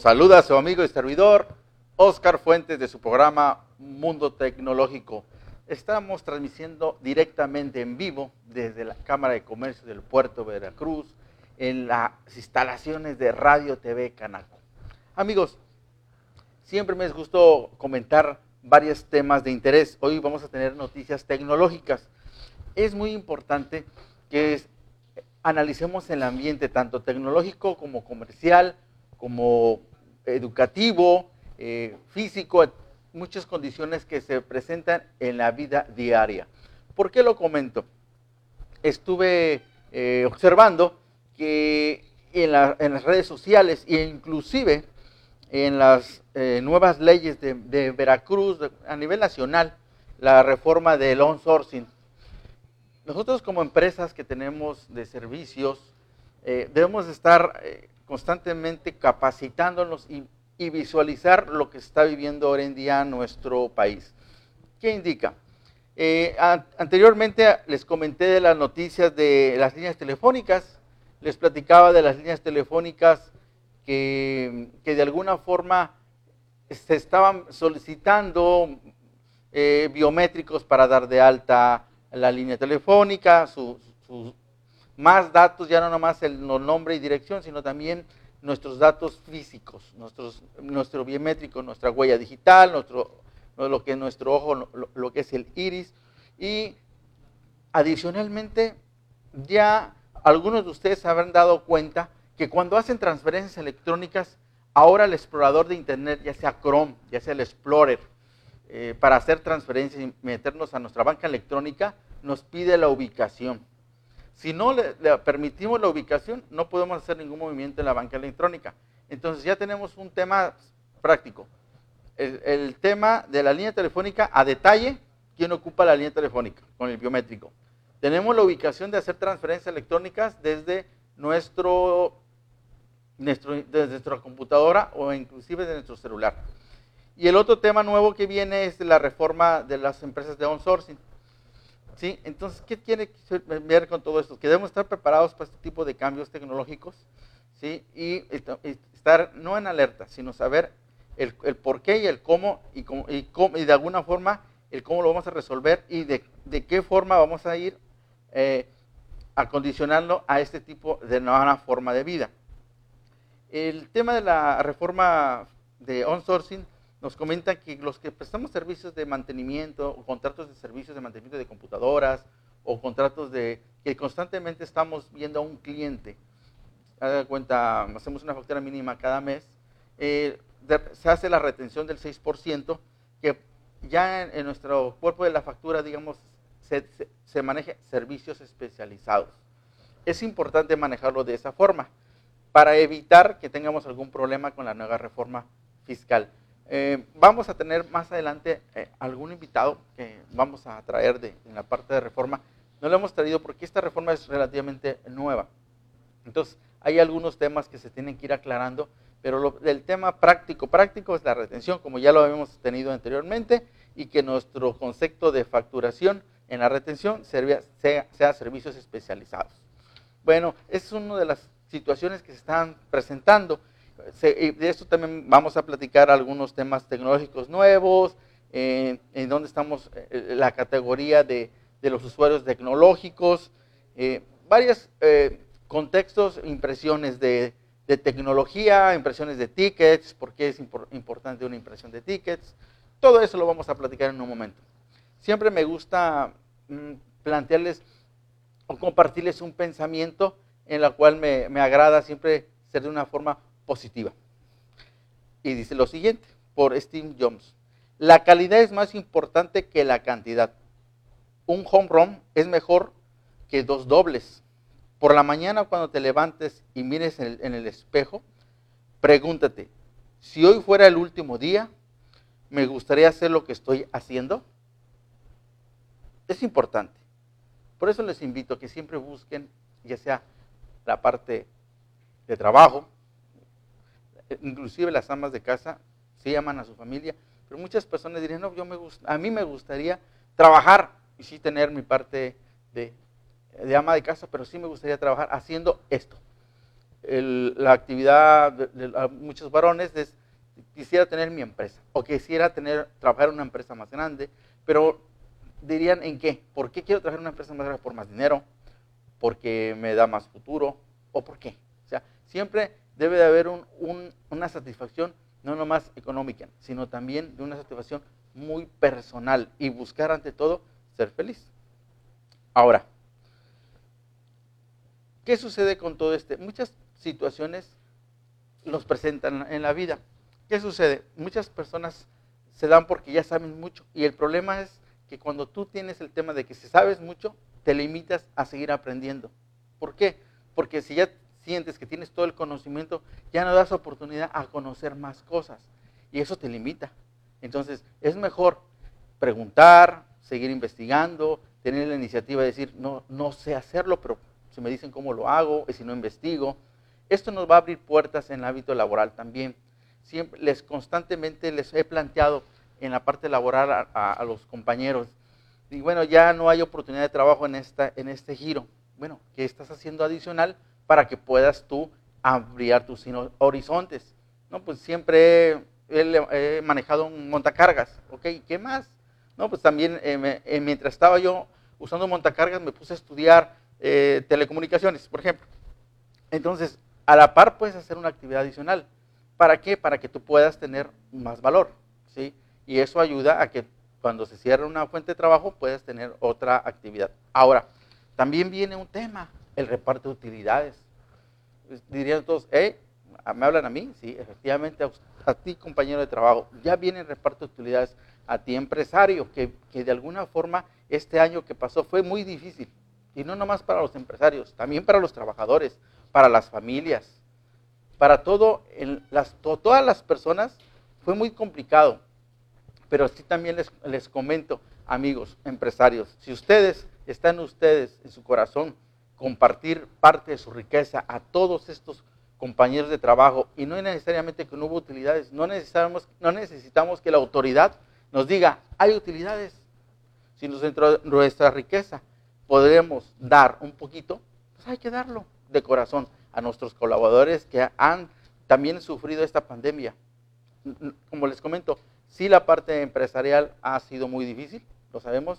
Los saluda su amigo y servidor Oscar Fuentes de su programa Mundo Tecnológico. Estamos transmitiendo directamente en vivo desde la Cámara de Comercio del Puerto Veracruz en las instalaciones de Radio TV Canaco. Amigos, siempre me es gusto comentar varios temas de interés. Hoy vamos a tener noticias tecnológicas. Es muy importante que analicemos el ambiente tanto tecnológico como comercial, como educativo, eh, físico, muchas condiciones que se presentan en la vida diaria. ¿Por qué lo comento? Estuve eh, observando que en, las redes sociales e inclusive en las eh, nuevas leyes de, Veracruz a nivel nacional, la reforma del on-sourcing, nosotros como empresas que tenemos de servicios, debemos estar constantemente capacitándonos y, visualizar lo que está viviendo hoy en día nuestro país. ¿Qué indica? Eh, anteriormente les comenté de las noticias de las líneas telefónicas, les platicaba de las líneas telefónicas que, que de alguna forma se estaban solicitando biométricos para dar de alta la línea telefónica, sus más datos, ya no nomás el nombre y dirección, sino también nuestros datos físicos, nuestros, nuestro biométrico, nuestra huella digital, nuestro, lo que es nuestro ojo, lo, que es el iris. Y adicionalmente, ya algunos de ustedes habrán dado cuenta que cuando hacen transferencias electrónicas, ahora el explorador de Internet, ya sea Chrome, ya sea el Explorer, eh, para hacer transferencias y meternos a nuestra banca electrónica, nos pide la ubicación. Si no le, permitimos la ubicación, no podemos hacer ningún movimiento en la banca electrónica. Entonces ya tenemos un tema práctico. El, tema de la línea telefónica a detalle, quién ocupa la línea telefónica con el biométrico. Tenemos la ubicación de hacer transferencias electrónicas desde nuestro, nuestro, desde nuestra computadora o inclusive de nuestro celular. Y el otro tema nuevo que viene es la reforma de las empresas de outsourcing. ¿Sí? Entonces, ¿qué tiene que ver con todo esto? Que debemos estar preparados para este tipo de cambios tecnológicos ¿sí? y estar no en alerta, sino saber el, por qué y el cómo y, cómo, y, de alguna forma el cómo lo vamos a resolver y de, qué forma vamos a ir eh, acondicionando a este tipo de nueva forma de vida. El tema de la reforma de outsourcing nos comentan que los que prestamos servicios de mantenimiento o contratos de servicios de mantenimiento de computadoras o contratos de que constantemente estamos viendo a un cliente, a cuenta, hacemos una factura mínima cada mes, eh, se hace la retención del 6%, que ya en, nuestro cuerpo de la factura, digamos, se, se, maneja servicios especializados. Es importante manejarlo de esa forma para evitar que tengamos algún problema con la nueva reforma fiscal. Eh, vamos a tener más adelante eh, algún invitado que vamos a traer de, en la parte de reforma. No lo hemos traído porque esta reforma es relativamente nueva. Entonces, hay algunos temas que se tienen que ir aclarando, pero el tema práctico, práctico es la retención, como ya lo habíamos tenido anteriormente, y que nuestro concepto de facturación en la retención sea, sea servicios especializados. Bueno, es una de las situaciones que se están presentando de esto también vamos a platicar algunos temas tecnológicos nuevos, en donde estamos, eh, la categoría de, los usuarios tecnológicos, eh, varios eh, contextos, impresiones de, tecnología, impresiones de tickets, por qué es importante una impresión de tickets, todo eso lo vamos a platicar en un momento. Siempre me gusta mm, plantearles o compartirles un pensamiento en la cual me, me agrada siempre ser de una forma positiva. Y dice lo siguiente, por Steve Jobs. La calidad es más importante que la cantidad. Un home run es mejor que dos dobles. Por la mañana cuando te levantes y mires en el, en el espejo, pregúntate, si hoy fuera el último día, ¿me gustaría hacer lo que estoy haciendo? Es importante. Por eso les invito a que siempre busquen, ya sea la parte de trabajo, inclusive las amas de casa se aman a su familia, pero muchas personas dirían, no, yo me a mí me gustaría trabajar y sí tener mi parte de, de ama de casa, pero sí me gustaría trabajar haciendo esto. la actividad de, muchos varones es, quisiera tener mi empresa o quisiera tener, trabajar en una empresa más grande, pero dirían en qué, ¿por qué quiero trabajar en una empresa más grande? Por más dinero, porque me da más futuro o por qué. O sea, siempre debe de haber una satisfacción no nomás económica, sino también de una satisfacción muy personal y buscar ante todo ser feliz. Ahora, ¿qué sucede con todo este? Muchas situaciones nos presentan en la vida. ¿Qué sucede? Muchas personas se dan porque ya saben mucho y el problema es que cuando tú tienes el tema de que si sabes mucho, te limitas a seguir aprendiendo. ¿Por qué? Porque si ya sientes que tienes todo el conocimiento, ya no das oportunidad a conocer más cosas. Y eso te limita. Entonces, es mejor preguntar, seguir investigando, tener la iniciativa de decir, no, no sé hacerlo, pero si me dicen cómo lo hago, y si no investigo. Esto nos va a abrir puertas en el hábito laboral también. Siempre les constantemente les he planteado en la parte laboral a, a los compañeros, y bueno, ya no hay oportunidad de trabajo en, esta, en este giro. Bueno, ¿qué estás haciendo adicional para que puedas tú ampliar tus horizontes? No, pues siempre he, manejado un montacargas, ¿ok? ¿Qué más? No, pues también eh, eh, mientras estaba yo usando montacargas me puse a estudiar eh, telecomunicaciones, por ejemplo. Entonces, a la par puedes hacer una actividad adicional. ¿Para qué? Para que tú puedas tener más valor, ¿sí? Y eso ayuda a que cuando se cierra una fuente de trabajo puedes tener otra actividad. Ahora, también viene un tema, el reparto de utilidades. Dirían todos, ¿eh? ¿Me hablan a mí? Sí, efectivamente, a, ti compañero de trabajo. Ya viene el reparto de utilidades a ti empresario, que, que de alguna forma este año que pasó fue muy difícil. Y no nomás para los empresarios, también para los trabajadores, para las familias, para todo, las, todas las personas fue muy complicado. Pero sí también les, les comento, amigos, empresarios, si ustedes, están ustedes en su corazón, compartir parte de su riqueza a todos estos compañeros de trabajo y no necesariamente que no hubo utilidades, no necesitamos, no necesitamos que la autoridad nos diga, hay utilidades, sino dentro de nuestra riqueza podremos dar un poquito, pues hay que darlo de corazón a nuestros colaboradores que han también sufrido esta pandemia. Como les comento, Sí, la parte empresarial ha sido muy difícil, lo sabemos,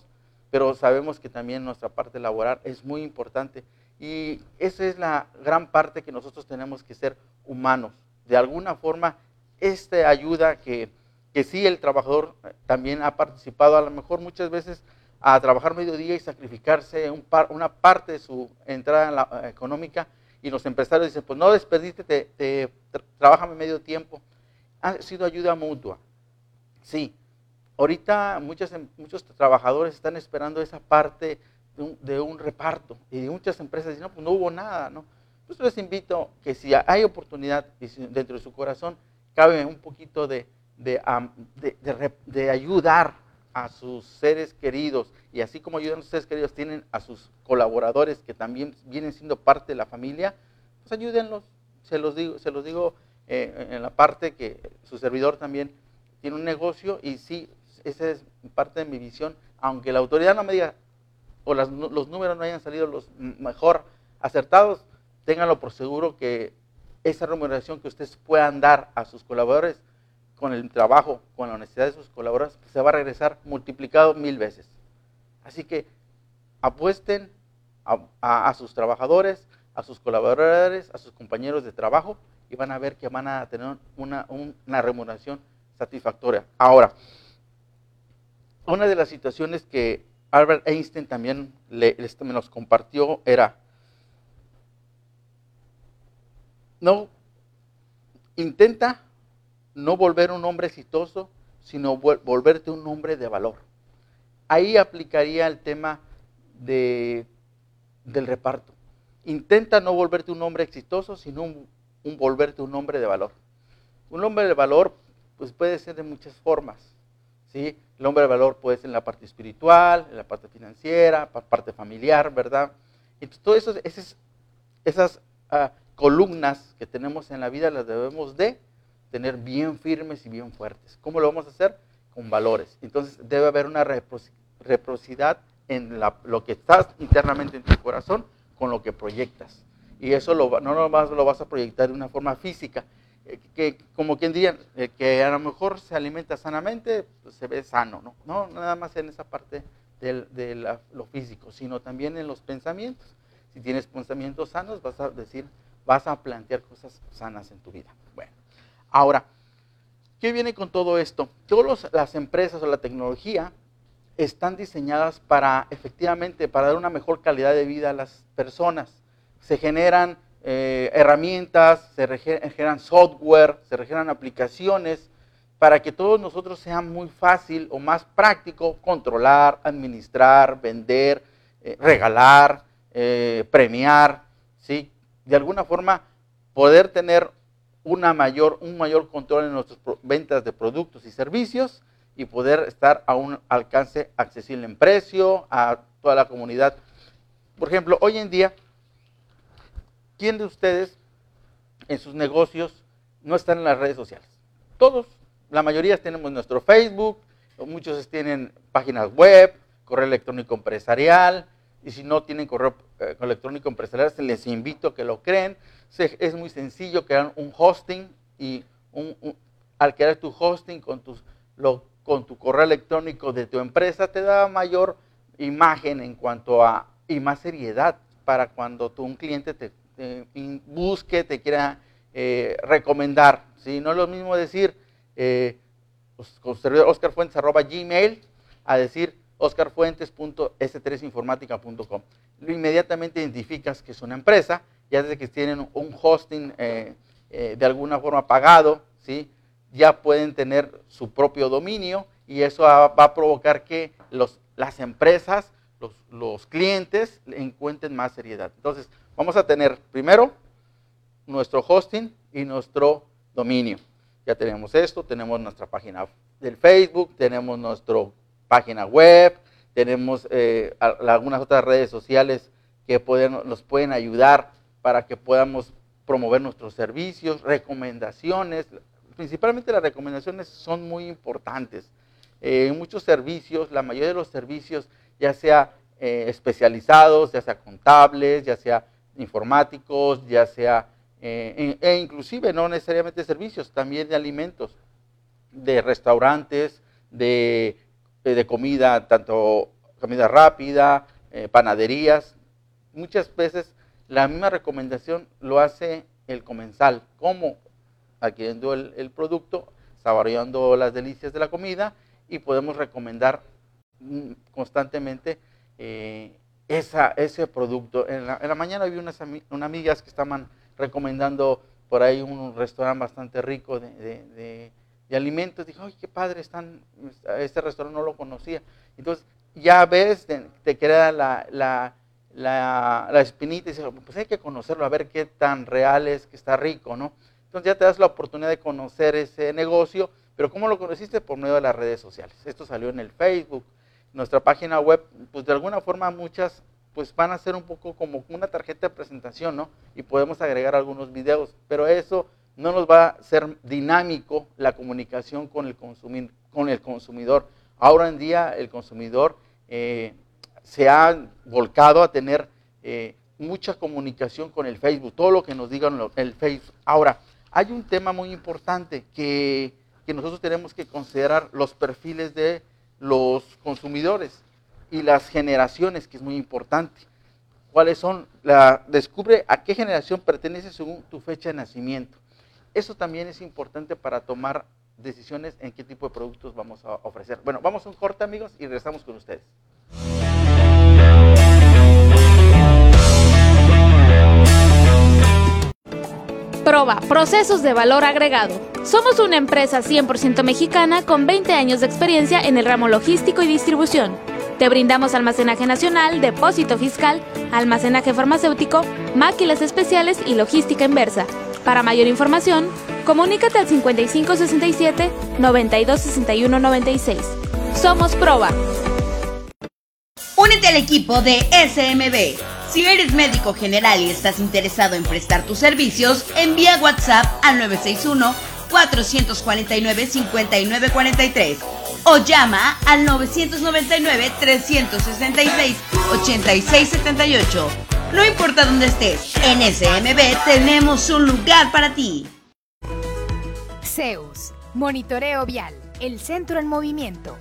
pero sabemos que también nuestra parte laboral es muy importante. Y esa es la gran parte que nosotros tenemos que ser humanos. De alguna forma, esta ayuda que, que sí el trabajador también ha participado, a lo mejor muchas veces a trabajar mediodía y sacrificarse un una parte de su entrada la, económica, y los empresarios dicen, pues no desperdiste, te, te, medio tiempo. Ha sido ayuda mutua. Sí, ahorita muchas, em, muchos trabajadores están esperando esa parte de un, reparto y muchas empresas dicen, no, pues no hubo nada, ¿no? Pues les invito que si hay oportunidad dentro de su corazón, cabe un poquito de, de, ayudar a sus seres queridos y así como ayudan a sus seres queridos, tienen a sus colaboradores que también vienen siendo parte de la familia, pues ayúdenlos. Se los digo, se los digo eh, en la parte que su servidor también tiene un negocio y sí, esa es parte de mi visión, aunque la autoridad no me diga o los números no hayan salido los mejor acertados, ténganlo por seguro que esa remuneración que ustedes puedan dar a sus colaboradores con el trabajo, con la honestidad de sus colaboradores, se va a regresar multiplicado mil veces. Así que apuesten a, sus trabajadores, a sus colaboradores, a sus compañeros de trabajo y van a ver que van a tener una, una remuneración satisfactoria. Ahora, una de las situaciones que Albert Einstein también le, me nos compartió era, no, intenta no volver un hombre exitoso, sino volverte un hombre de valor. Ahí aplicaría el tema de, del reparto. Intenta no volverte un hombre exitoso, sino un volverte un hombre de valor. Un hombre de valor pues puede ser de muchas formas. ¿Sí? El hombre de valor puede ser en la parte espiritual, en la parte financiera, parte familiar, ¿verdad? Entonces, todas esas, ah, columnas que tenemos en la vida las debemos de tener bien firmes y bien fuertes. ¿Cómo lo vamos a hacer? Con valores. Entonces debe haber una reciprocidad en lo que estás internamente en tu corazón con lo que proyectas. y eso no nomás lo vas a proyectar de una forma física, que como quien diría, que a lo mejor se alimenta sanamente, pues, se ve sano, ¿no? No nada más en esa parte de lo físico, sino también en los pensamientos. Si tienes pensamientos sanos, vas a decir, vas a plantear cosas sanas en tu vida. Bueno, ahora, ¿qué viene con todo esto? Todas las empresas o la tecnología están diseñadas para, efectivamente, para dar una mejor calidad de vida a las personas. Se generan eh, herramientas, se generan software, se generan aplicaciones para que todos nosotros sea muy fácil o más práctico controlar, administrar, vender, eh, regalar, eh, premiar, ¿sí? De alguna forma poder tener una mayor, un mayor control en nuestras ventas de productos y servicios y poder estar a un alcance accesible en precio a toda la comunidad. Por ejemplo, hoy en día, ¿quién de ustedes en sus negocios no están en las redes sociales? Todos, la mayoría tenemos nuestro Facebook, muchos tienen páginas web, correo electrónico empresarial, y si no tienen correo eh, electrónico empresarial, les invito a que lo creen. es muy sencillo crear un hosting y al crear tu hosting con, tu correo electrónico de tu empresa te da mayor imagen en cuanto a y más seriedad para cuando tu, un cliente te, busque, te quiera eh, recomendar. ¿sí? No es lo mismo decir eh, con servidor gmail a decir oscarfuentes.s3informática.com. Inmediatamente identificas que es una empresa, ya desde que tienen un hosting eh, eh, de alguna forma pagado, ¿sí? ya pueden tener su propio dominio y eso va, a provocar que los, las empresas, los, los clientes encuentren más seriedad. Entonces, vamos a tener primero nuestro hosting y nuestro dominio. Ya tenemos esto, tenemos nuestra página del Facebook, tenemos nuestro página web, tenemos eh, algunas otras redes sociales que nos pueden ayudar para que podamos promover nuestros servicios, recomendaciones. Principalmente las recomendaciones son muy importantes. Eh, muchos servicios, la mayoría de los servicios, ya sea eh, especializados, ya sea contables, ya sea informáticos, ya sea, e inclusive no necesariamente servicios, también de alimentos, de restaurantes, de eh, de comida, tanto comida rápida, eh, panaderías. Muchas veces la misma recomendación lo hace el comensal, como adquiriendo el, producto, saboreando las delicias de la comida y podemos recomendar mm, constantemente eh, esa, ese producto. En la, mañana vi unas, amigas que estaban recomendando por ahí un restaurante bastante rico de alimentos. Dije, ay, qué padre, están, este restaurante no lo conocía. Entonces, ya ves, te, queda la, la, la, espinita y dices, pues hay que conocerlo, a ver qué tan real es, que está rico, ¿no? Entonces ya te das la oportunidad de conocer ese negocio, pero ¿cómo lo conociste? Por medio de las redes sociales. Esto salió en el Facebook, nuestra página web, pues de alguna forma muchas pues van a ser un poco como una tarjeta de presentación, ¿no? Y podemos agregar algunos videos, pero eso no nos va a ser dinámico la comunicación con el, con el consumidor. Ahora en día el consumidor eh, se ha volcado a tener eh, mucha comunicación con el Facebook, todo lo que nos digan el Facebook. Ahora, hay un tema muy importante que, que nosotros tenemos que considerar los perfiles de los consumidores y las generaciones, que es muy importante. ¿Cuáles son? La, descubre a qué generación pertenece según tu fecha de nacimiento. Eso también es importante para tomar decisiones en qué tipo de productos vamos a ofrecer. Bueno, vamos a un corte amigos y regresamos con ustedes. Proba, procesos de valor agregado. Somos una empresa 100% mexicana con 20 años de experiencia en el ramo logístico y distribución. Te brindamos almacenaje nacional, depósito fiscal, almacenaje farmacéutico, máquinas especiales y logística inversa. Para mayor información, comunícate al 5567 926196. Somos Proba. Únete al equipo de SMB. Si eres médico general y estás interesado en prestar tus servicios, envía WhatsApp al 961 449 5943 o llama al 999 366 8678 No importa dónde estés, en SMB tenemos un lugar para ti. Zeus, Monitoreo Vial, el centro en movimiento.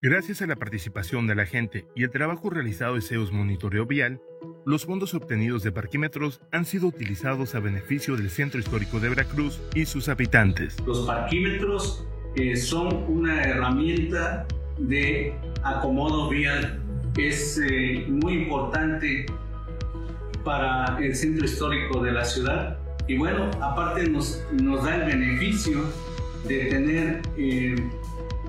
Gracias a la participación de la gente y el trabajo realizado de Zeus Monitoreo Vial, los fondos obtenidos de parquímetros han sido utilizados a beneficio del Centro Histórico de Veracruz y sus habitantes. Los parquímetros eh, son una herramienta de acomodo vial. Es eh, muy importante para el centro histórico de la ciudad y bueno, aparte nos, nos da el beneficio de tener eh,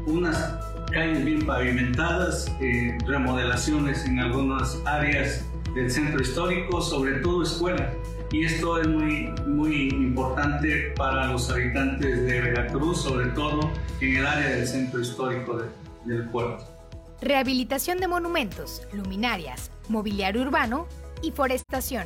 unas calles bien pavimentadas, eh, remodelaciones en algunas áreas del centro histórico, sobre todo escuelas. Y esto es muy, muy importante para los habitantes de Veracruz, sobre todo en el área del centro histórico del puerto. Rehabilitación de monumentos, luminarias, mobiliario urbano y forestación.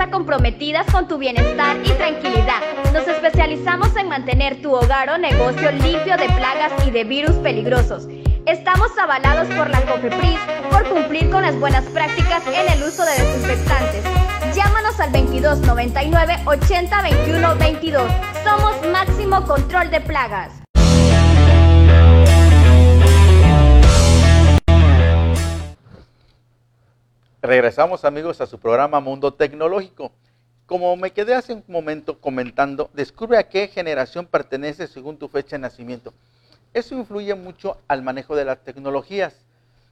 Empresa comprometida con tu bienestar y tranquilidad. Nos especializamos en mantener tu hogar o negocio limpio de plagas y de virus peligrosos. Estamos avalados por la COFEPRIS por cumplir con las buenas prácticas en el uso de desinfectantes. Llámanos al 2299 80 21 22. Somos Máximo Control de Plagas. Regresamos amigos a su programa Mundo Tecnológico. Como me quedé hace un momento comentando, descubre a qué generación pertenece según tu fecha de nacimiento. Eso influye mucho al manejo de las tecnologías.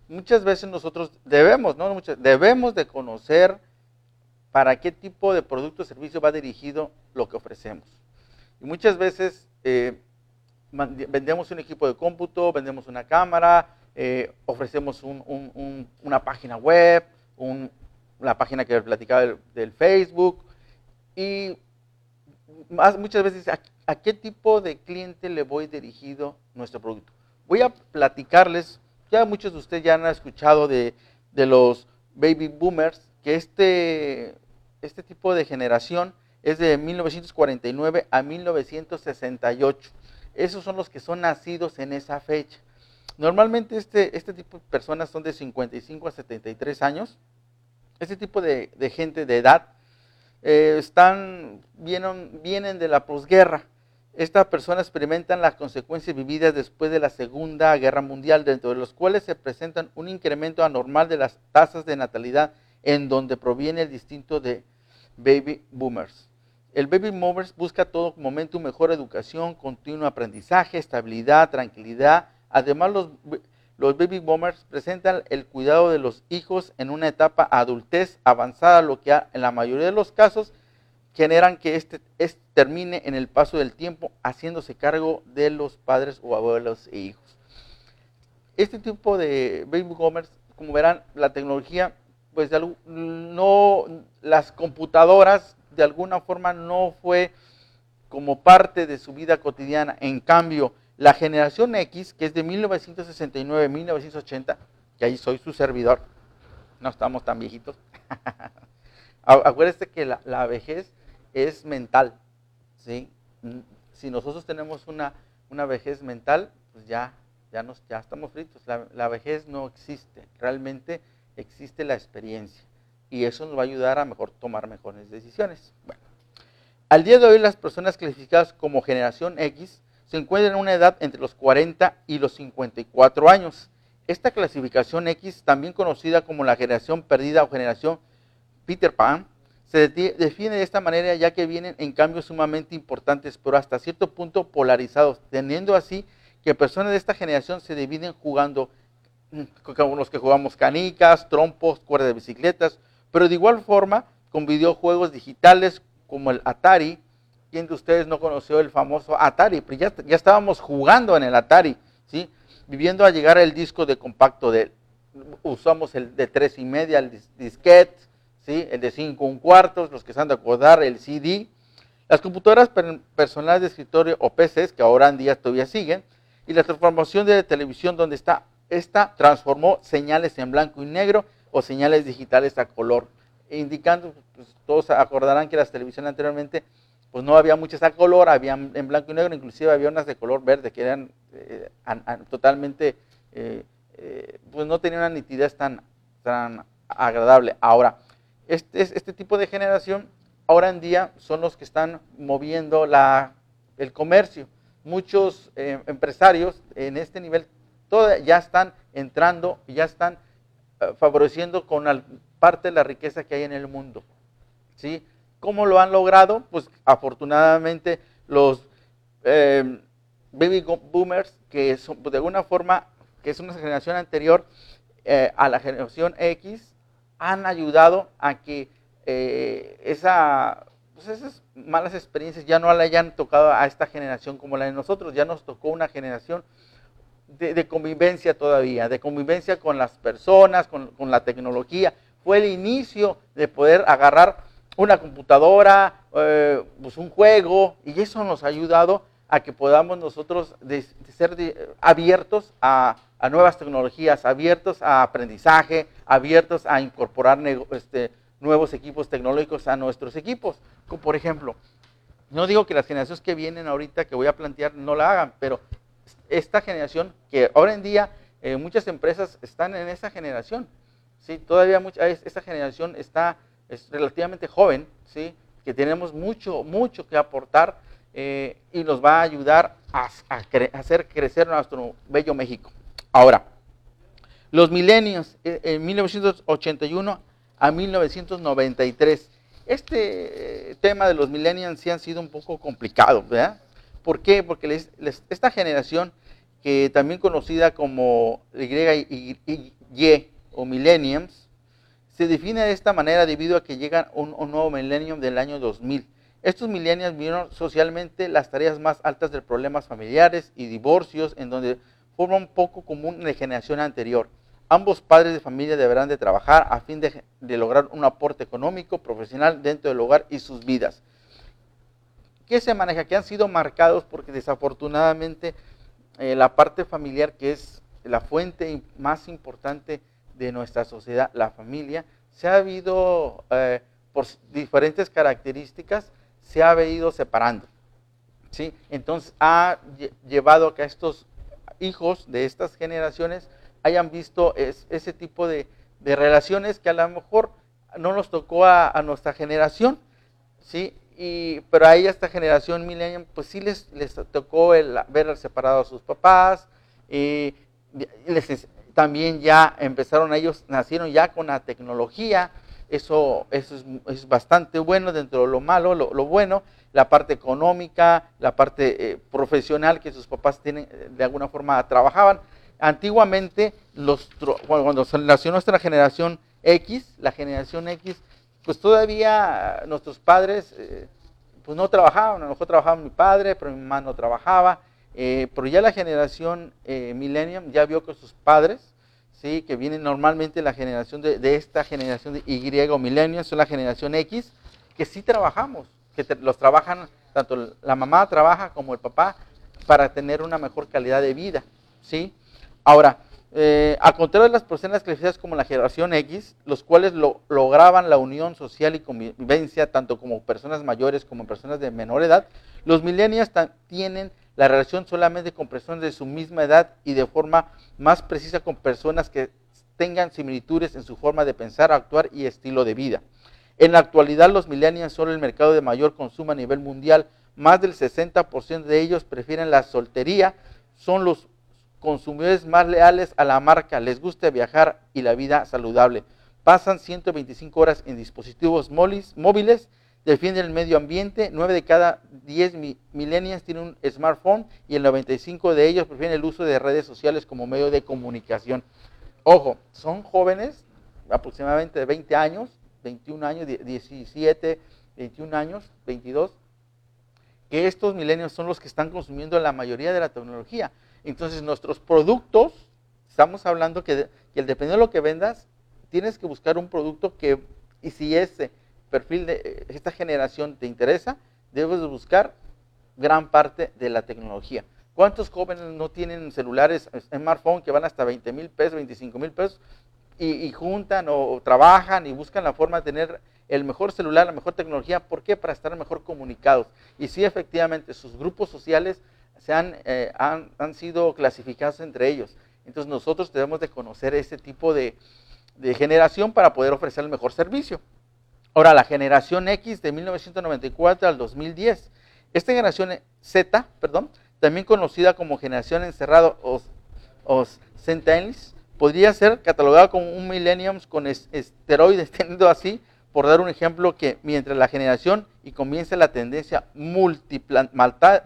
Muchas veces nosotros debemos, ¿no? debemos de conocer para qué tipo de producto o servicio va dirigido lo que ofrecemos. Y muchas veces eh, vendemos un equipo de cómputo, vendemos una cámara, eh, ofrecemos una página web, una página que platicaba del, Facebook y muchas veces ¿a, qué tipo de cliente le voy dirigido nuestro producto. Voy a platicarles, ya muchos de ustedes ya han escuchado de, los baby boomers, que este, este tipo de generación es de 1949 a 1968. Esos son los que son nacidos en esa fecha. Normalmente este, este tipo de personas son de 55 a 73 años. Este tipo de, gente de edad eh, están, vienen, vienen de la posguerra. Estas personas experimentan las consecuencias vividas después de la Segunda Guerra Mundial, dentro de los cuales se presentan un incremento anormal de las tasas de natalidad, en donde proviene el distinto de baby boomers. El baby boomers busca todo momento mejor educación, continuo aprendizaje, estabilidad, tranquilidad, Además, los, baby boomers presentan el cuidado de los hijos en una etapa adultez avanzada, lo que en la mayoría de los casos generan que este, este, termine en el paso del tiempo haciéndose cargo de los padres o abuelos e hijos. Este tipo de baby boomers, como verán, la tecnología, pues no, las computadoras de alguna forma no fue como parte de su vida cotidiana. En cambio, la generación X, que es de 1969-1980, que ahí soy su servidor, no estamos tan viejitos. Acuérdense que la, vejez es mental. ¿sí? Si nosotros tenemos una, una vejez mental, pues ya, ya, nos, ya estamos fritos. La, la vejez no existe, realmente existe la experiencia. Y eso nos va a ayudar a mejor tomar mejores decisiones. Bueno, al día de hoy las personas clasificadas como generación X se encuentra en una edad entre los 40 y los 54 años. Esta clasificación X, también conocida como la generación perdida o generación Peter Pan, se define de esta manera ya que vienen en cambios sumamente importantes, pero hasta cierto punto polarizados, teniendo así que personas de esta generación se dividen jugando, mm, como los que jugamos canicas, trompos, cuerdas de bicicletas, pero de igual forma con videojuegos digitales como el Atari, ¿Quién de ustedes no conoció el famoso Atari? Ya, estábamos jugando en el Atari, ¿sí? Viviendo a llegar el disco de compacto de usamos el de tres y media, el disquete, ¿sí? el de cinco un cuarto, los que se han de acordar, el CD. Las computadoras personales de escritorio o PCs, que ahora en día todavía siguen, y la transformación de la televisión donde está, esta transformó señales en blanco y negro o señales digitales a color, indicando, pues, todos acordarán que las televisiones anteriormente pues no había muchas a color, había en blanco y negro, inclusive había unas de color verde que eran eh, totalmente, eh, eh, pues no tenían una nitidez tan, tan agradable. Ahora, este, este tipo de generación, ahora en día, son los que están moviendo la, el comercio. Muchos empresarios en este nivel ya están entrando, ya están favoreciendo con parte de la riqueza que hay en el mundo. ¿sí? ¿Cómo lo han logrado? Pues afortunadamente los eh, baby boomers, que son pues, de alguna forma, que es una generación anterior eh, a la generación X, han ayudado a que eh, esa, pues, esas malas experiencias ya no le hayan tocado a esta generación como la de nosotros, ya nos tocó una generación de, convivencia todavía, de convivencia con las personas, con, con la tecnología. Fue el inicio de poder agarrar una computadora, eh, pues un juego, y eso nos ha ayudado a que podamos nosotros ser abiertos a, nuevas tecnologías, abiertos a aprendizaje, abiertos a incorporar este, nuevos equipos tecnológicos a nuestros equipos. Por ejemplo, no digo que las generaciones que vienen ahorita que voy a plantear no la hagan, pero esta generación, que ahora en día eh, muchas empresas están en esa generación, ¿sí? todavía mucha, esta generación está es relativamente joven, ¿sí? que tenemos mucho, mucho que aportar eh, y nos va a ayudar a, hacer crecer nuestro bello México. Ahora, los milenios, eh, en 1981 a 1993. Este eh, tema de los millennials sí han sido un poco complicado, ¿verdad? ¿Por qué? Porque esta generación, que también conocida como Y, o millennials, se define de esta manera debido a que llega un, nuevo millennium del año 2000. Estos millennials vieron socialmente las tareas más altas de problemas familiares y divorcios, en donde forman poco común de generación anterior. Ambos padres de familia deberán de trabajar a fin de, lograr un aporte económico, profesional dentro del hogar y sus vidas. ¿Qué se maneja? Que han sido marcados porque desafortunadamente eh, la parte familiar, que es la fuente más importante de nuestra sociedad, la familia, se ha habido, eh, por diferentes características, se ha ido separando. ¿sí? Entonces ha llevado a que estos hijos de estas generaciones hayan visto ese tipo de, relaciones que a lo mejor no nos tocó a, nuestra generación, ¿sí? Y, pero a ella, esta generación millennial, pues sí les, les tocó el ver separado a sus papás, y les también ya empezaron ellos, nacieron ya con la tecnología, eso, es, bastante bueno dentro de lo malo, lo, bueno, la parte económica, la parte eh, profesional que sus papás tienen, eh, de alguna forma trabajaban. Antiguamente, los, cuando nació nuestra generación X, la generación X, pues todavía nuestros padres eh, pues no trabajaban, a lo mejor trabajaba mi padre, pero mi mamá no trabajaba, eh, pero ya la generación eh, millennium ya vio que sus padres, ¿sí? que vienen normalmente la generación de, esta generación de Y o millennium, son la generación X, que sí trabajamos, que los trabajan, tanto la mamá trabaja como el papá, para tener una mejor calidad de vida. ¿sí? Ahora, eh, al contrario de las personas clasificadas como la generación X, los cuales lograban la unión social y convivencia tanto como personas mayores como personas de menor edad, los millennials tienen la relación solamente con personas de su misma edad y de forma más precisa con personas que tengan similitudes en su forma de pensar, actuar y estilo de vida. En la actualidad los millennials son el mercado de mayor consumo a nivel mundial. Más del 60% de ellos prefieren la soltería, son los consumidores más leales a la marca, les gusta viajar y la vida saludable. Pasan 125 horas en dispositivos móviles defienden el medio ambiente, 9 de cada 10 millennials tienen un smartphone y el 95 de ellos prefieren el uso de redes sociales como medio de comunicación. Ojo, son jóvenes, aproximadamente de 20 años, 21 años, 17, 21 años, 22, que estos milenios son los que están consumiendo la mayoría de la tecnología. Entonces nuestros productos estamos hablando que, que dependiendo de lo que vendas, tienes que buscar un producto que, y si ese perfil de eh, esta generación te interesa, debes buscar gran parte de la tecnología. ¿Cuántos jóvenes no tienen celulares, smartphone que van hasta 20 mil pesos, 25 mil pesos y, juntan o, trabajan y buscan la forma de tener el mejor celular, la mejor tecnología? ¿Por qué? Para estar mejor comunicados. Y sí, efectivamente, sus grupos sociales se han, eh, han, han sido clasificados entre ellos. Entonces nosotros debemos de conocer ese tipo de, de generación para poder ofrecer el mejor servicio. Ahora, la generación X de 1994 al 2010. Esta generación Z, perdón, también conocida como generación encerrado o, o podría ser catalogada como un millennium con esteroides, teniendo así, por dar un ejemplo, que mientras la generación y comienza la tendencia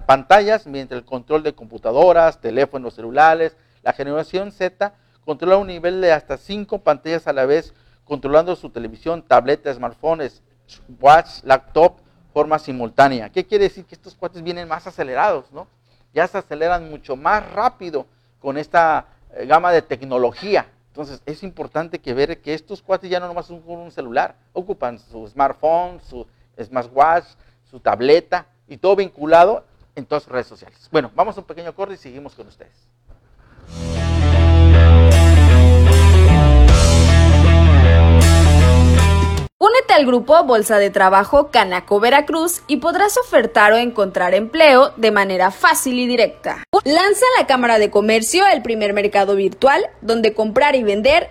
pantallas, mientras el control de computadoras, teléfonos celulares, la generación Z controla un nivel de hasta cinco pantallas a la vez, controlando su televisión, tableta, smartphones, watch, laptop, forma simultánea. ¿Qué quiere decir? Que estos cuates vienen más acelerados, ¿no? Ya se aceleran mucho más rápido con esta eh, gama de tecnología. Entonces es importante que ver que estos cuates ya no nomás son un celular, ocupan su smartphone, su smartwatch, su tableta y todo vinculado en todas sus redes sociales. Bueno, vamos a un pequeño corte y seguimos con ustedes. Únete al grupo Bolsa de Trabajo Canaco Veracruz y podrás ofertar o encontrar empleo de manera fácil y directa. Lanza la Cámara de Comercio el primer mercado virtual donde comprar y vender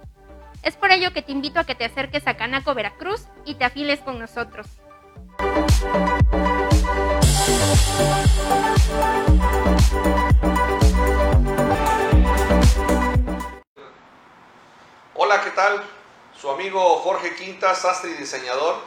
Es por ello que te invito a que te acerques a Canaco Veracruz y te afiles con nosotros. Hola, ¿qué tal? Su amigo Jorge Quintas, sastre y diseñador.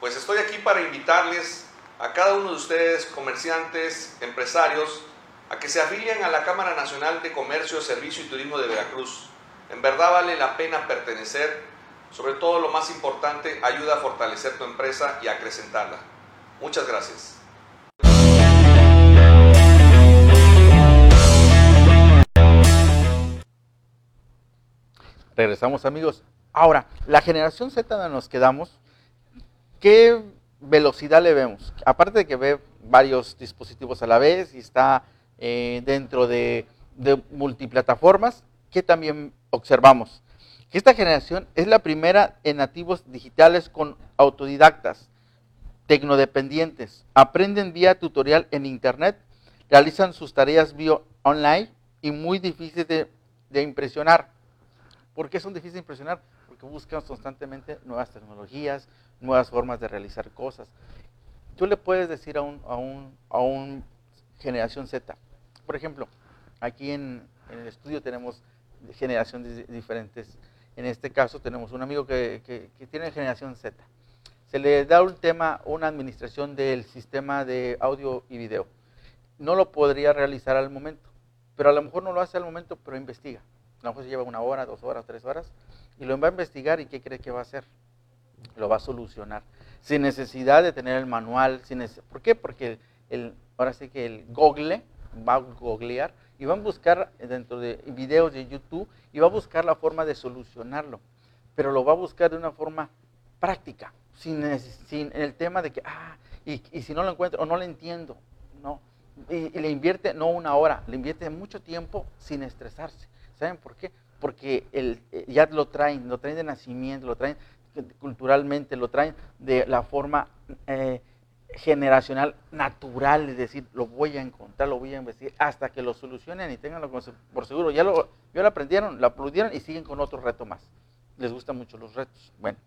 Pues estoy aquí para invitarles a cada uno de ustedes, comerciantes, empresarios, a que se afilien a la Cámara Nacional de Comercio, Servicio y Turismo de Veracruz. En verdad vale la pena pertenecer, sobre todo lo más importante, ayuda a fortalecer tu empresa y a acrecentarla. Muchas gracias. Regresamos amigos. Ahora, la generación Z nos quedamos, ¿qué velocidad le vemos? Aparte de que ve varios dispositivos a la vez y está eh, dentro de, de multiplataformas, ¿qué también observamos? Que esta generación es la primera en nativos digitales con autodidactas, tecnodependientes, aprenden vía tutorial en internet, realizan sus tareas vía online y muy difíciles de, impresionar. ¿Por qué son difíciles de impresionar? Porque buscan constantemente nuevas tecnologías, nuevas formas de realizar cosas. Tú le puedes decir a un, a un, a un generación Z, por ejemplo, aquí en, en el estudio tenemos generaciones diferentes. En este caso tenemos un amigo que, que, tiene generación Z. Se le da un tema, una administración del sistema de audio y video. No lo podría realizar al momento, pero a lo mejor no lo hace al momento, pero investiga. a lo mejor se lleva una hora, dos horas, tres horas, y lo va a investigar y ¿qué cree que va a hacer? Lo va a solucionar. Sin necesidad de tener el manual. Sin ¿Por qué? Porque el, ahora sí que el Google va a googlear y va a buscar dentro de videos de YouTube y va a buscar la forma de solucionarlo. Pero lo va a buscar de una forma práctica, sin, el tema de que, ah, y, si no lo encuentro o no lo entiendo, no. Y, le invierte no una hora, le invierte mucho tiempo sin estresarse. ¿Saben por qué? Porque el, eh, ya lo traen, lo traen de nacimiento, lo traen culturalmente, lo traen de la forma eh, generacional natural, es decir, lo voy a encontrar, lo voy a investigar, hasta que lo solucionen y tenganlo por seguro. Ya lo, ya lo aprendieron, lo aplaudieron y siguen con otro reto más. Les gustan mucho los retos. Bueno,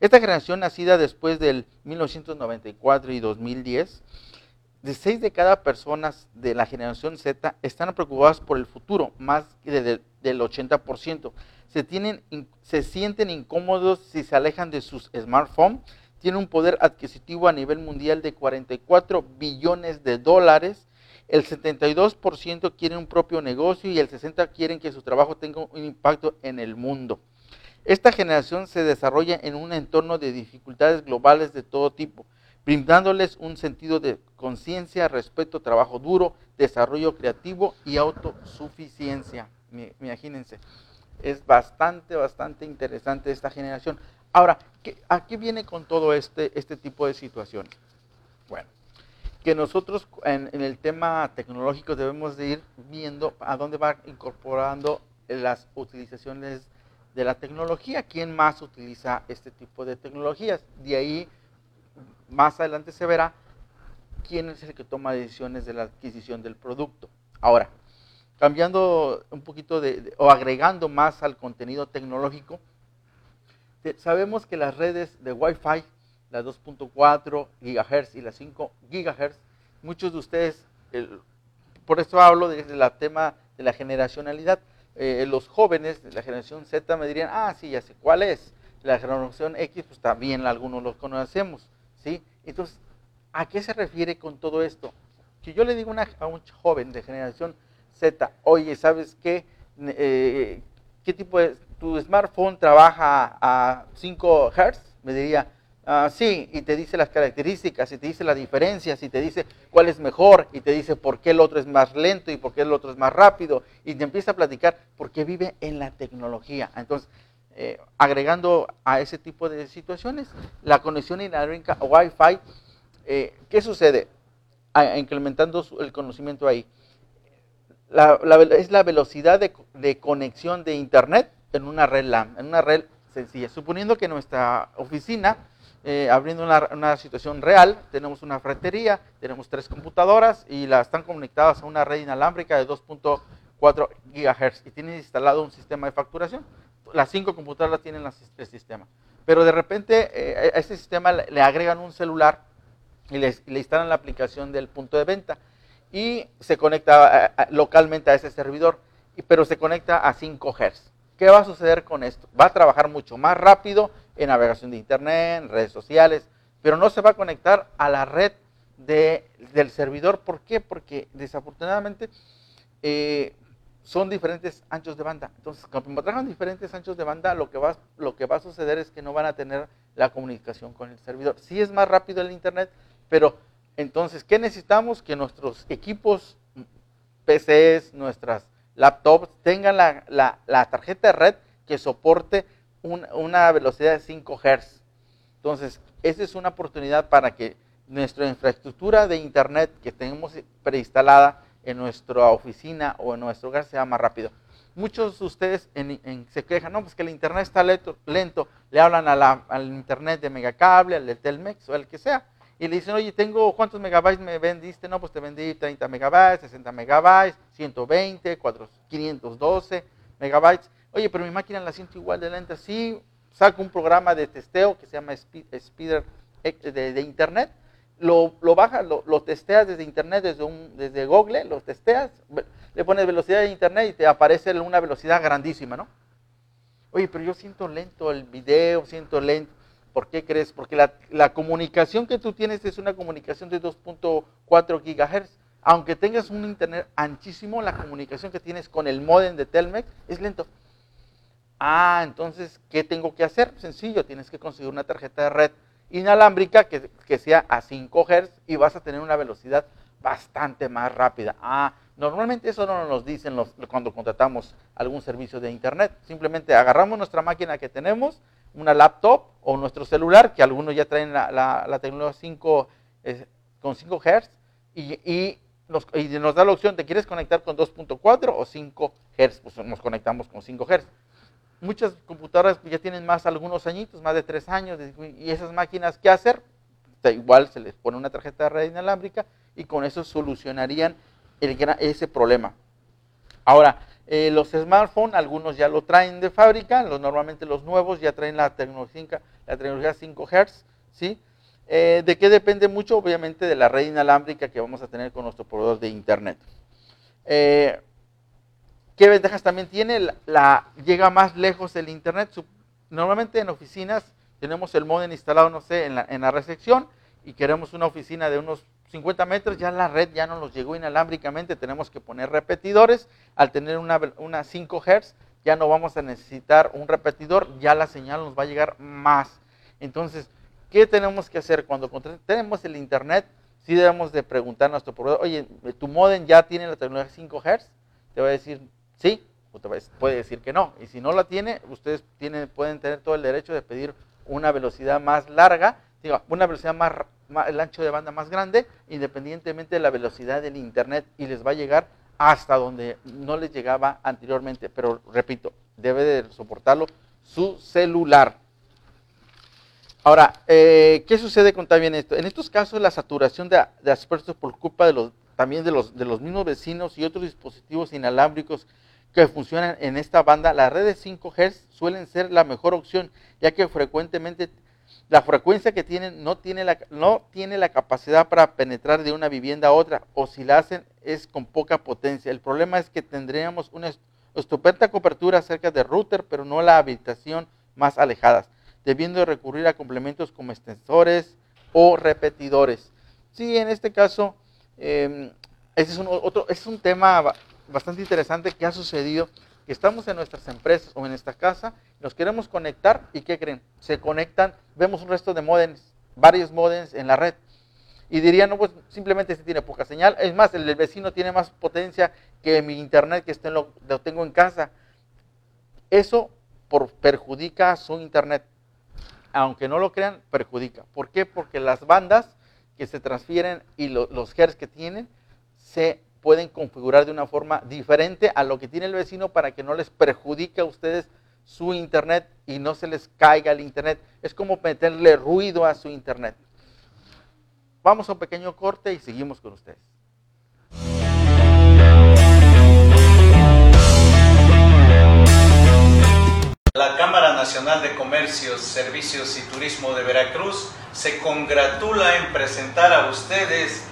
esta generación nacida después del 1994 y 2010, de seis de cada personas de la generación Z están preocupadas por el futuro, más del 80%. Se, tienen, se sienten incómodos si se alejan de sus smartphones tiene un poder adquisitivo a nivel mundial de 44 billones de dólares. El 72% quieren un propio negocio y el 60% quieren que su trabajo tenga un impacto en el mundo. Esta generación se desarrolla en un entorno de dificultades globales de todo tipo, brindándoles un sentido de conciencia, respeto, trabajo duro, desarrollo creativo y autosuficiencia. Imagínense, es bastante, bastante interesante esta generación. Ahora, ¿a qué viene con todo este, este tipo de situaciones? Bueno, que nosotros en, el tema tecnológico debemos de ir viendo a dónde va incorporando las utilizaciones de la tecnología, quién más utiliza este tipo de tecnologías. De ahí, más adelante se verá quién es el que toma decisiones de la adquisición del producto. Ahora, cambiando un poquito de, o agregando más al contenido tecnológico, sabemos que las redes de Wi-Fi, las 2.4 GHz y las 5 GHz, muchos de ustedes, por eso hablo del tema de la generacionalidad, eh, los jóvenes de la generación Z me dirían, ah, sí, ya sé cuál es. La generación X, pues también algunos los conocemos, ¿sí? Entonces, ¿a qué se refiere con todo esto? Que yo le digo a un joven de generación Z, oye, ¿sabes qué? Eh, ¿Qué tipo de, tu smartphone trabaja a 5 Hz, me diría, ah, sí, y te dice las características, y te dice las diferencias, y te dice cuál es mejor, y te dice por qué el otro es más lento y por qué el otro es más rápido, y te empieza a platicar porque vive en la tecnología. Entonces, eh, agregando a ese tipo de situaciones, la conexión inalámbrica Wi-Fi, eh, ¿qué sucede? incrementando el conocimiento ahí. Es la velocidad de, de conexión de Internet en una red LAN, en una red sencilla. Suponiendo que nuestra oficina, eh, abriendo una, situación real, tenemos una ferretería, tenemos tres computadoras y las están conectadas a una red inalámbrica de 2.4 GHz y tienen instalado un sistema de facturación. Las cinco computadoras tienen el sistema. Pero de repente eh, a este sistema le, agregan un celular y le, instalan la aplicación del punto de venta y se conecta localmente a ese servidor, pero se conecta a 5 Hz. ¿Qué va a suceder con esto? Va a trabajar mucho más rápido en navegación de Internet, en redes sociales, pero no se va a conectar a la red del servidor. ¿Por qué? Porque desafortunadamente eh, son diferentes anchos de banda. Entonces, cuando trabajan diferentes anchos de banda, lo que, va, lo que va a suceder es que no van a tener la comunicación con el servidor. Sí es más rápido el Internet, pero entonces, ¿qué necesitamos? Que nuestros equipos PCs, nuestras laptops tengan la, tarjeta de red que soporte una velocidad de 5 Hz. Entonces, esa es una oportunidad para que nuestra infraestructura de Internet que tenemos preinstalada en nuestra oficina o en nuestro hogar sea más rápido. Muchos de ustedes se quejan, no, pues que el Internet está lento, le hablan al Internet de Megacable, al de Telmex o el que sea y le dicen, oye, tengo, ¿cuántos megabytes me vendiste? No, pues te vendí 30 megabytes, 60 megabytes, 120, 512 megabytes. Oye, pero mi máquina la siento igual de lenta. Sí, saco un programa de testeo que se llama Speeder de, Internet, lo, lo bajas, lo, lo, testeas desde Internet, desde, un, desde Google, lo testeas, le pones velocidad de Internet y te aparece una velocidad grandísima, ¿no? Oye, pero yo siento lento el video, siento lento. ¿Por qué crees? Porque la, comunicación que tú tienes es una comunicación de 2.4 gigahertz. aunque tengas un internet anchísimo, la comunicación que tienes con el modem de Telmex es lento. Ah, entonces, ¿qué tengo que hacer? Sencillo, tienes que conseguir una tarjeta de red inalámbrica que, que sea a 5 Hz y vas a tener una velocidad bastante más rápida. Ah, normalmente eso no nos dicen los, cuando contratamos algún servicio de internet. Simplemente agarramos nuestra máquina que tenemos, una laptop o nuestro celular, que algunos ya traen la, tecnología 5, con 5 Hz, y, nos, y, nos, da la opción, ¿te quieres conectar con 2.4 o 5 Hz? Pues nos conectamos con 5 Hz. Muchas computadoras ya tienen más algunos añitos, más de 3 años, y esas máquinas, ¿qué hacer? igual se les pone una tarjeta de red inalámbrica y con eso solucionarían el, ese problema. Ahora, eh, los smartphones, algunos ya lo traen de fábrica, los, normalmente los nuevos ya traen la tecnología, la tecnología 5 Hz, ¿sí? Eh, ¿De qué depende mucho? Obviamente de la red inalámbrica que vamos a tener con nuestro proveedor de Internet. Eh, ¿Qué ventajas también tiene? Llega más lejos el Internet. Normalmente en oficinas tenemos el modem instalado, no sé, en la recepción y queremos una oficina de unos 50 metros, ya la red ya no nos llegó inalámbricamente, tenemos que poner repetidores. Al tener una, una 5 Hz, ya no vamos a necesitar un repetidor, ya la señal nos va a llegar más. Entonces, ¿qué tenemos que hacer? Cuando tenemos el Internet, sí debemos de preguntar a nuestro proveedor, oye, ¿tu modem ya tiene la tecnología 5 Hz? Te va a decir sí, o te puede decir que no. Y si no la tiene, ustedes tienen, pueden tener todo el derecho de pedir una velocidad más larga, digo, una velocidad más el ancho de banda más grande, independientemente de la velocidad del Internet, y les va a llegar hasta donde no les llegaba anteriormente. Pero repito, debe de soportarlo su celular. Ahora, eh, ¿qué sucede con también esto? En estos casos, la saturación de, de aspersos por culpa de los, también de los, de los mismos vecinos y otros dispositivos inalámbricos que funcionan en esta banda, las redes 5 Hz suelen ser la mejor opción, ya que frecuentemente la frecuencia que tienen no tiene la, no tiene la capacidad para penetrar de una vivienda a otra, o si la hacen es con poca potencia. El problema es que tendríamos una estupenda cobertura cerca del router, pero no la habitación más alejadas, debiendo recurrir a complementos como extensores o repetidores. Sí, en este caso, eh, ese es otro, es un tema bastante interesante que ha sucedido que estamos en nuestras empresas o en esta casa, nos queremos conectar y ¿qué creen? Se conectan, vemos un resto de modems, varios modems en la red. Y dirían, no, pues simplemente este tiene poca señal. Es más, el vecino tiene más potencia que mi internet que este lo, lo tengo en casa. Eso por, perjudica a su internet. Aunque no lo crean, perjudica. ¿Por qué? Porque las bandas que se transfieren y los hertz que tienen se pueden configurar de una forma diferente a lo que tiene el vecino para que no les perjudique a ustedes su internet y no se les caiga el internet. Es como meterle ruido a su internet. Vamos a un pequeño corte y seguimos con ustedes. La Cámara Nacional de Comercios, Servicios y Turismo de Veracruz se congratula en presentar a ustedes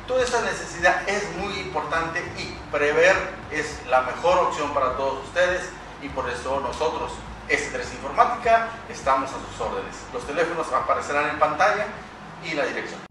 toda esta necesidad es muy importante y prever es la mejor opción para todos ustedes y por eso nosotros, S3 Informática, estamos a sus órdenes. Los teléfonos aparecerán en pantalla y la dirección.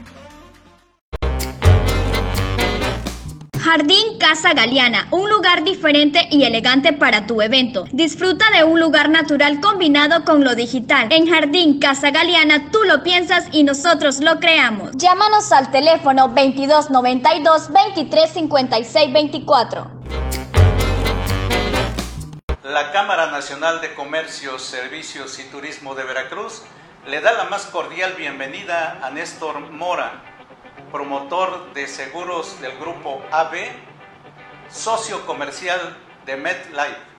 Jardín Casa Galeana, un lugar diferente y elegante para tu evento. Disfruta de un lugar natural combinado con lo digital. En Jardín Casa Galeana tú lo piensas y nosotros lo creamos. Llámanos al teléfono 2292 2356 24. La Cámara Nacional de Comercio, Servicios y Turismo de Veracruz le da la más cordial bienvenida a Néstor Mora, promotor de seguros del grupo AB, socio comercial de MedLife.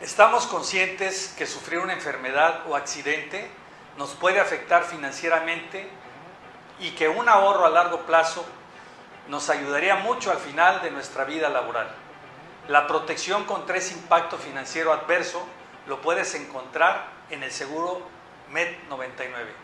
Estamos conscientes que sufrir una enfermedad o accidente nos puede afectar financieramente y que un ahorro a largo plazo nos ayudaría mucho al final de nuestra vida laboral. La protección contra ese impacto financiero adverso lo puedes encontrar en el seguro MED 99.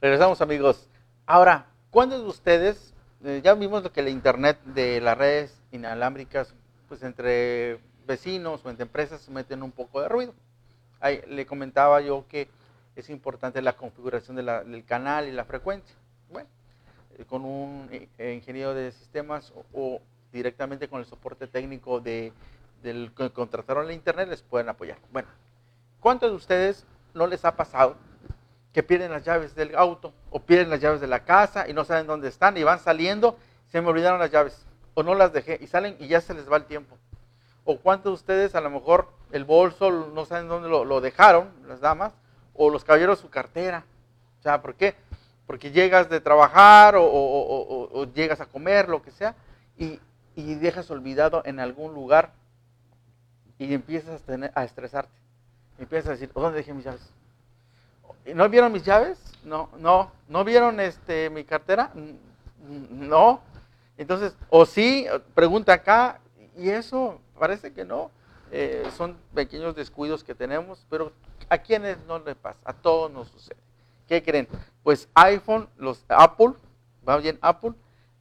Regresamos amigos. Ahora, ¿cuántos de ustedes, eh, ya vimos lo que el internet de las redes inalámbricas, pues entre vecinos o entre empresas meten un poco de ruido? Le comentaba yo que es importante la configuración del canal y la frecuencia. Bueno, eh, con un eh, ingeniero de sistemas o, directamente con el soporte técnico de, del que contrataron el internet les pueden apoyar. Bueno, ¿cuántos de ustedes no les ha pasado que pierden las llaves del auto o pierden las llaves de la casa y no saben dónde están y van saliendo, se me olvidaron las llaves o no las dejé y salen y ya se les va el tiempo. O cuántos de ustedes a lo mejor el bolso no saben dónde lo, dejaron, las damas, o los caballeros su cartera. O sea, ¿por qué? Porque llegas de trabajar o, llegas a comer, lo que sea, y, y, dejas olvidado en algún lugar y empiezas a, tener, a estresarte. empiezas a decir, ¿dónde dejé mis llaves? ¿No vieron mis llaves? No, no. ¿No vieron este, mi cartera? No. Entonces, o sí, pregunta acá, y eso parece que no. Eh, son pequeños descuidos que tenemos, pero ¿a quiénes no le pasa? A todos nos sucede. ¿Qué creen? Pues iPhone, los Apple, va bien Apple,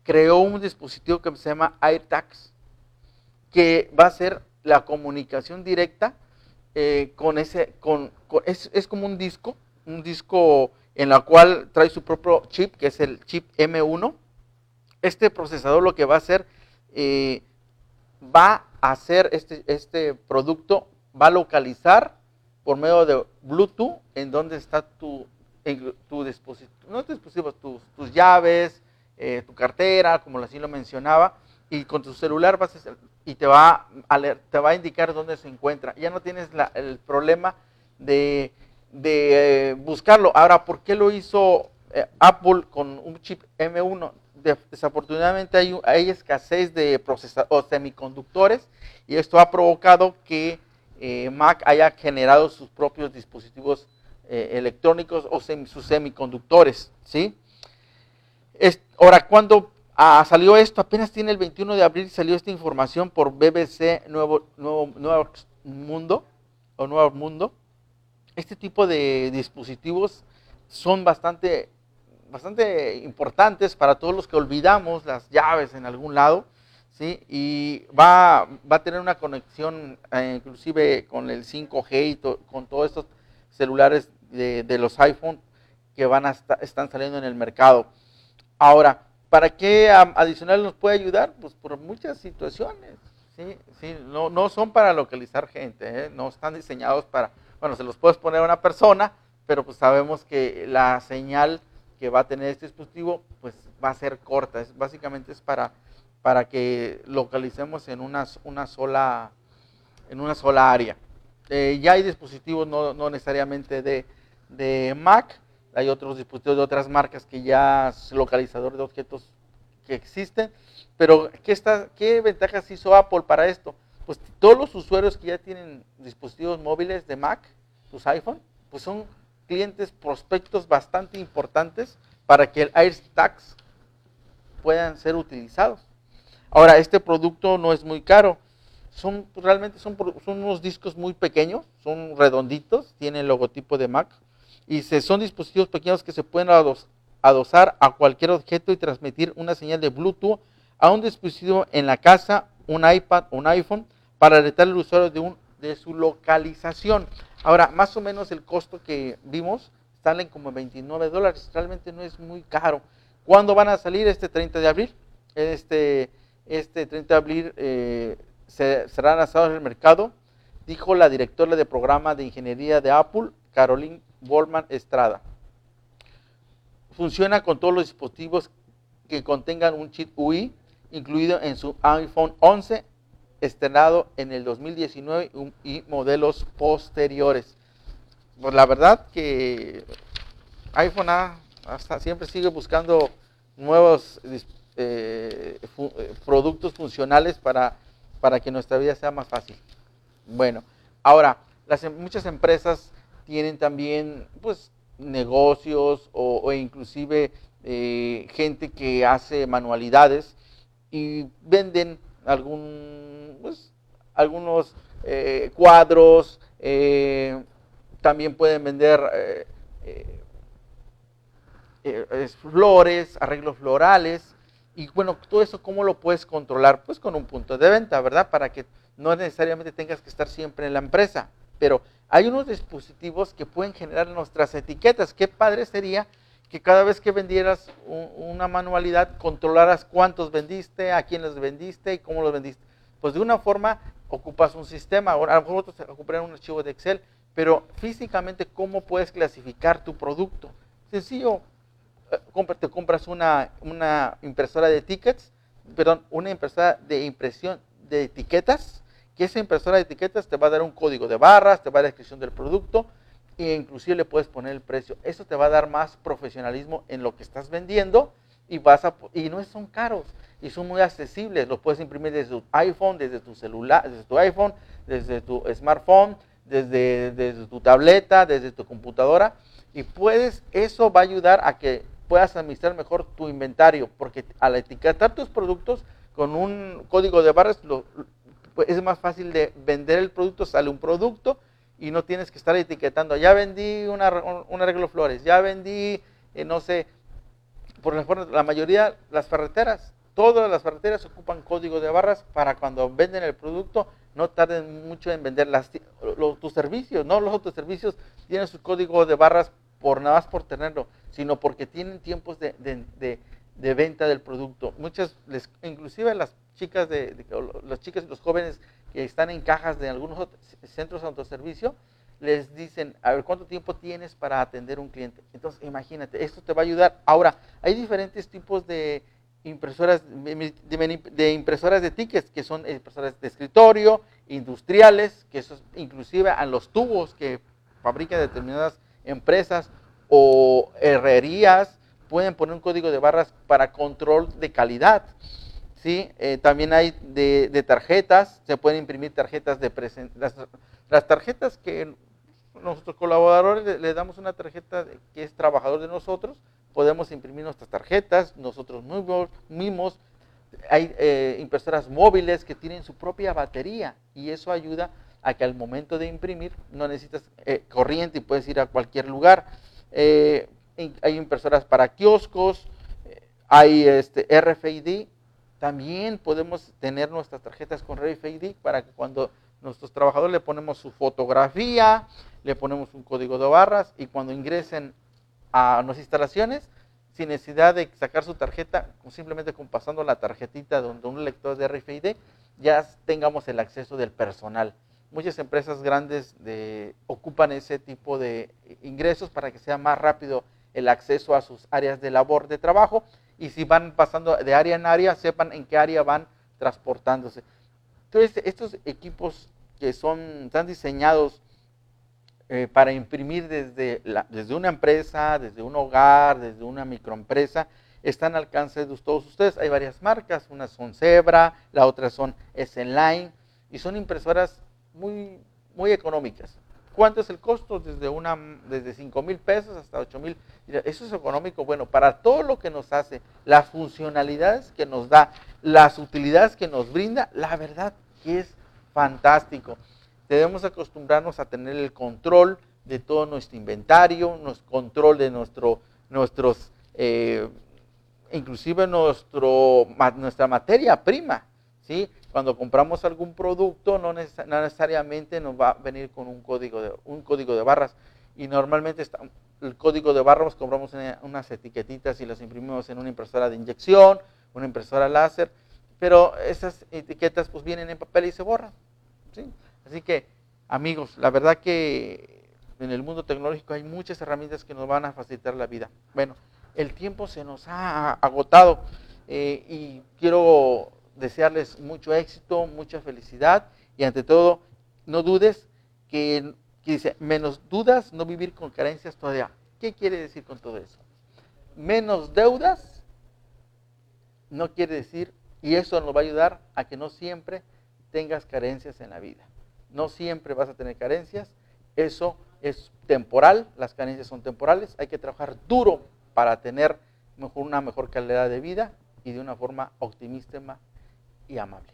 creó un dispositivo que se llama AirTags, que va a ser la comunicación directa eh, con ese, con, es, es como un disco un disco en la cual trae su propio chip, que es el chip M1. Este procesador lo que va a hacer, eh, va a hacer este, este producto, va a localizar por medio de Bluetooth en donde está tu, tu dispositivo, no tu dispositivo, tus, tus llaves, eh, tu cartera, como así lo mencionaba, y con tu celular vas a, y te va, a, te va a indicar dónde se encuentra. Ya no tienes el problema de de eh, buscarlo. Ahora, ¿por qué lo hizo eh, Apple con un chip M1? desafortunadamente hay, hay, escasez de procesadores semiconductores y esto ha provocado que eh, Mac haya generado sus propios dispositivos electrónicos o sus semiconductores. ¿sí? ahora, cuando salió esto, apenas tiene el 21 de abril, salió esta información por BBC Nuevo, Nuevo, Nuevo Mundo o Nuevo Mundo este tipo de dispositivos son bastante, bastante importantes para todos los que olvidamos las llaves en algún lado. ¿sí? Y va, va a tener una conexión eh, inclusive con el 5G y con todos estos celulares de, los iPhone que van a están saliendo en el mercado. Ahora, ¿para qué adicional nos puede ayudar? Pues por muchas situaciones. ¿sí? ¿sí? No, no son para localizar gente, ¿eh? no están diseñados para bueno, se los puedes poner a una persona, pero pues sabemos que la señal que va a tener este dispositivo, pues va a ser corta. Es, básicamente es para, para que localicemos en una, una, sola, en una sola área. Eh, ya hay dispositivos no, no necesariamente de, de, Mac, hay otros dispositivos de otras marcas que ya es localizador de objetos que existen, pero ¿qué, está, ¿qué ventajas hizo Apple para esto? Pues todos los usuarios que ya tienen dispositivos móviles de Mac, sus iPhone, pues son clientes, prospectos bastante importantes para que el AirTags puedan ser utilizados. Ahora, este producto no es muy caro. Son, realmente son, unos discos muy pequeños, son redonditos, tienen el logotipo de Mac y se, son dispositivos pequeños que se pueden adosar a cualquier objeto y transmitir una señal de Bluetooth a un dispositivo en la casa, un iPad un iPhone para alertar al usuario de, su localización. Ahora, más o menos el costo que vimos salen como 29 dólares. Realmente no es muy caro. ¿Cuándo van a salir? Este 30 de abril. Este, este 30 de abril eh, se, serán lanzados en el mercado, dijo la directora de programa de ingeniería de Apple, Caroline Bolman Estrada. Funciona con todos los dispositivos que contengan un chip UI incluido en su iPhone 11 estrenado en el 2019 y modelos posteriores. Pues la verdad que iPhone hasta siempre sigue buscando nuevos eh, eh, productos funcionales para, para que nuestra vida sea más fácil. Bueno, ahora, las, em, muchas empresas tienen también pues negocios o, inclusive eh, gente que hace manualidades y venden algún, pues, algunos eh, cuadros, eh, también pueden vender eh, flores, arreglos florales, y bueno, todo eso, ¿cómo lo puedes controlar? Pues con un punto de venta, ¿verdad? Para que no necesariamente tengas que estar siempre en la empresa, pero hay unos dispositivos que pueden generar nuestras etiquetas. Qué padre sería que cada vez que vendieras una manualidad controlaras cuántos vendiste, a quién los vendiste y cómo los vendiste. Pues de una forma ocupas un sistema, a lo mejor otros ocupan un archivo de Excel, pero físicamente cómo puedes clasificar tu producto. Sencillo, eh, te compras una, una impresora de tickets, perdón, una impresora de impresión de etiquetas, que esa impresora de etiquetas te va a dar un código de barras, te va a dar la descripción del producto, e inclusive le puedes poner el precio. Eso te va a dar más profesionalismo en lo que estás vendiendo y vas a y no son caros y son muy accesibles. Lo puedes imprimir desde tu iPhone, desde tu celular, desde tu iPhone, desde tu smartphone, desde, desde tu tableta, desde tu computadora y puedes eso va a ayudar a que puedas administrar mejor tu inventario, porque al etiquetar tus productos con un código de barras pues, es más fácil de vender el producto, sale un producto y no tienes que estar etiquetando, ya vendí una, un arreglo flores, ya vendí, eh, no sé, por la mayoría, las ferreteras, todas las ferreteras ocupan código de barras para cuando venden el producto no tarden mucho en vender las, tus servicios, no los otros servicios tienen su código de barras por nada más por tenerlo, sino porque tienen tiempos de, de, venta del producto. Muchas, les, inclusive las chicas de, las chicas los jóvenes que están en cajas de algunos centros de autoservicio, les dicen, a ver, ¿cuánto tiempo tienes para atender un cliente? Entonces, imagínate, esto te va a ayudar. Ahora, hay diferentes tipos de impresoras de, impresoras de tickets, que son impresoras de escritorio, industriales, que eso inclusive a los tubos que fabrican determinadas empresas o herrerías pueden poner un código de barras para control de calidad. ¿Sí? Eh, también hay de, tarjetas, se pueden imprimir tarjetas de presentación. Las, tarjetas que nuestros colaboradores le, damos una tarjeta que es trabajador de nosotros, podemos imprimir nuestras tarjetas, nosotros mismos. Hay eh, impresoras móviles que tienen su propia batería y eso ayuda a que al momento de imprimir no necesitas eh, corriente y puedes ir a cualquier lugar. hay impresoras para kioscos, hay este RFID también podemos tener nuestras tarjetas con RFID para que cuando nuestros trabajadores le ponemos su fotografía, le ponemos un código de barras y cuando ingresen a nuestras instalaciones, sin necesidad de sacar su tarjeta, simplemente con pasando la tarjetita donde un lector de RFID, ya tengamos el acceso del personal. Muchas empresas grandes de, ocupan ese tipo de ingresos para que sea más rápido el acceso a sus áreas de labor de trabajo y si van pasando de área en área, sepan en qué área van transportándose. Entonces, estos equipos que son, están diseñados eh, para imprimir desde, desde una empresa, desde un hogar, desde una microempresa, están al alcance de todos ustedes. Hay varias marcas, unas son Zebra, la otra son S-Line, y son impresoras muy, muy económicas. ¿Cuánto es el costo? Desde, una, desde 5 mil pesos hasta 8 mil. Eso es económico. Bueno, para todo lo que nos hace, las funcionalidades que nos da, las utilidades que nos brinda, la verdad que es fantástico. Debemos acostumbrarnos a tener el control de todo nuestro inventario, nuestro control de nuestro, nuestros, eh, inclusive nuestro, nuestra materia prima. ¿sí? Cuando compramos algún producto, no, necesariamente nos va a venir con un código de, un código de barras. Y normalmente el código de barras compramos unas etiquetitas y las imprimimos en una impresora de inyección, una impresora láser, pero esas etiquetas pues vienen en papel y se borran. Así que, amigos, la verdad que en el mundo tecnológico hay muchas herramientas que nos van a facilitar la vida. Bueno, el tiempo se nos ha agotado eh, y quiero desearles mucho éxito, mucha felicidad y ante todo, no dudes que, dice, menos dudas, no vivir con carencias todavía. ¿Qué quiere decir con todo eso? Menos deudas no quiere decir, y eso nos va a ayudar a que no siempre tengas carencias en la vida. No siempre vas a tener carencias, eso es temporal, las carencias son temporales, hay que trabajar duro para tener una mejor calidad de vida y de una forma optimista y amable.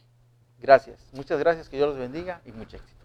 Gracias, muchas gracias, que Dios los bendiga y mucho éxito.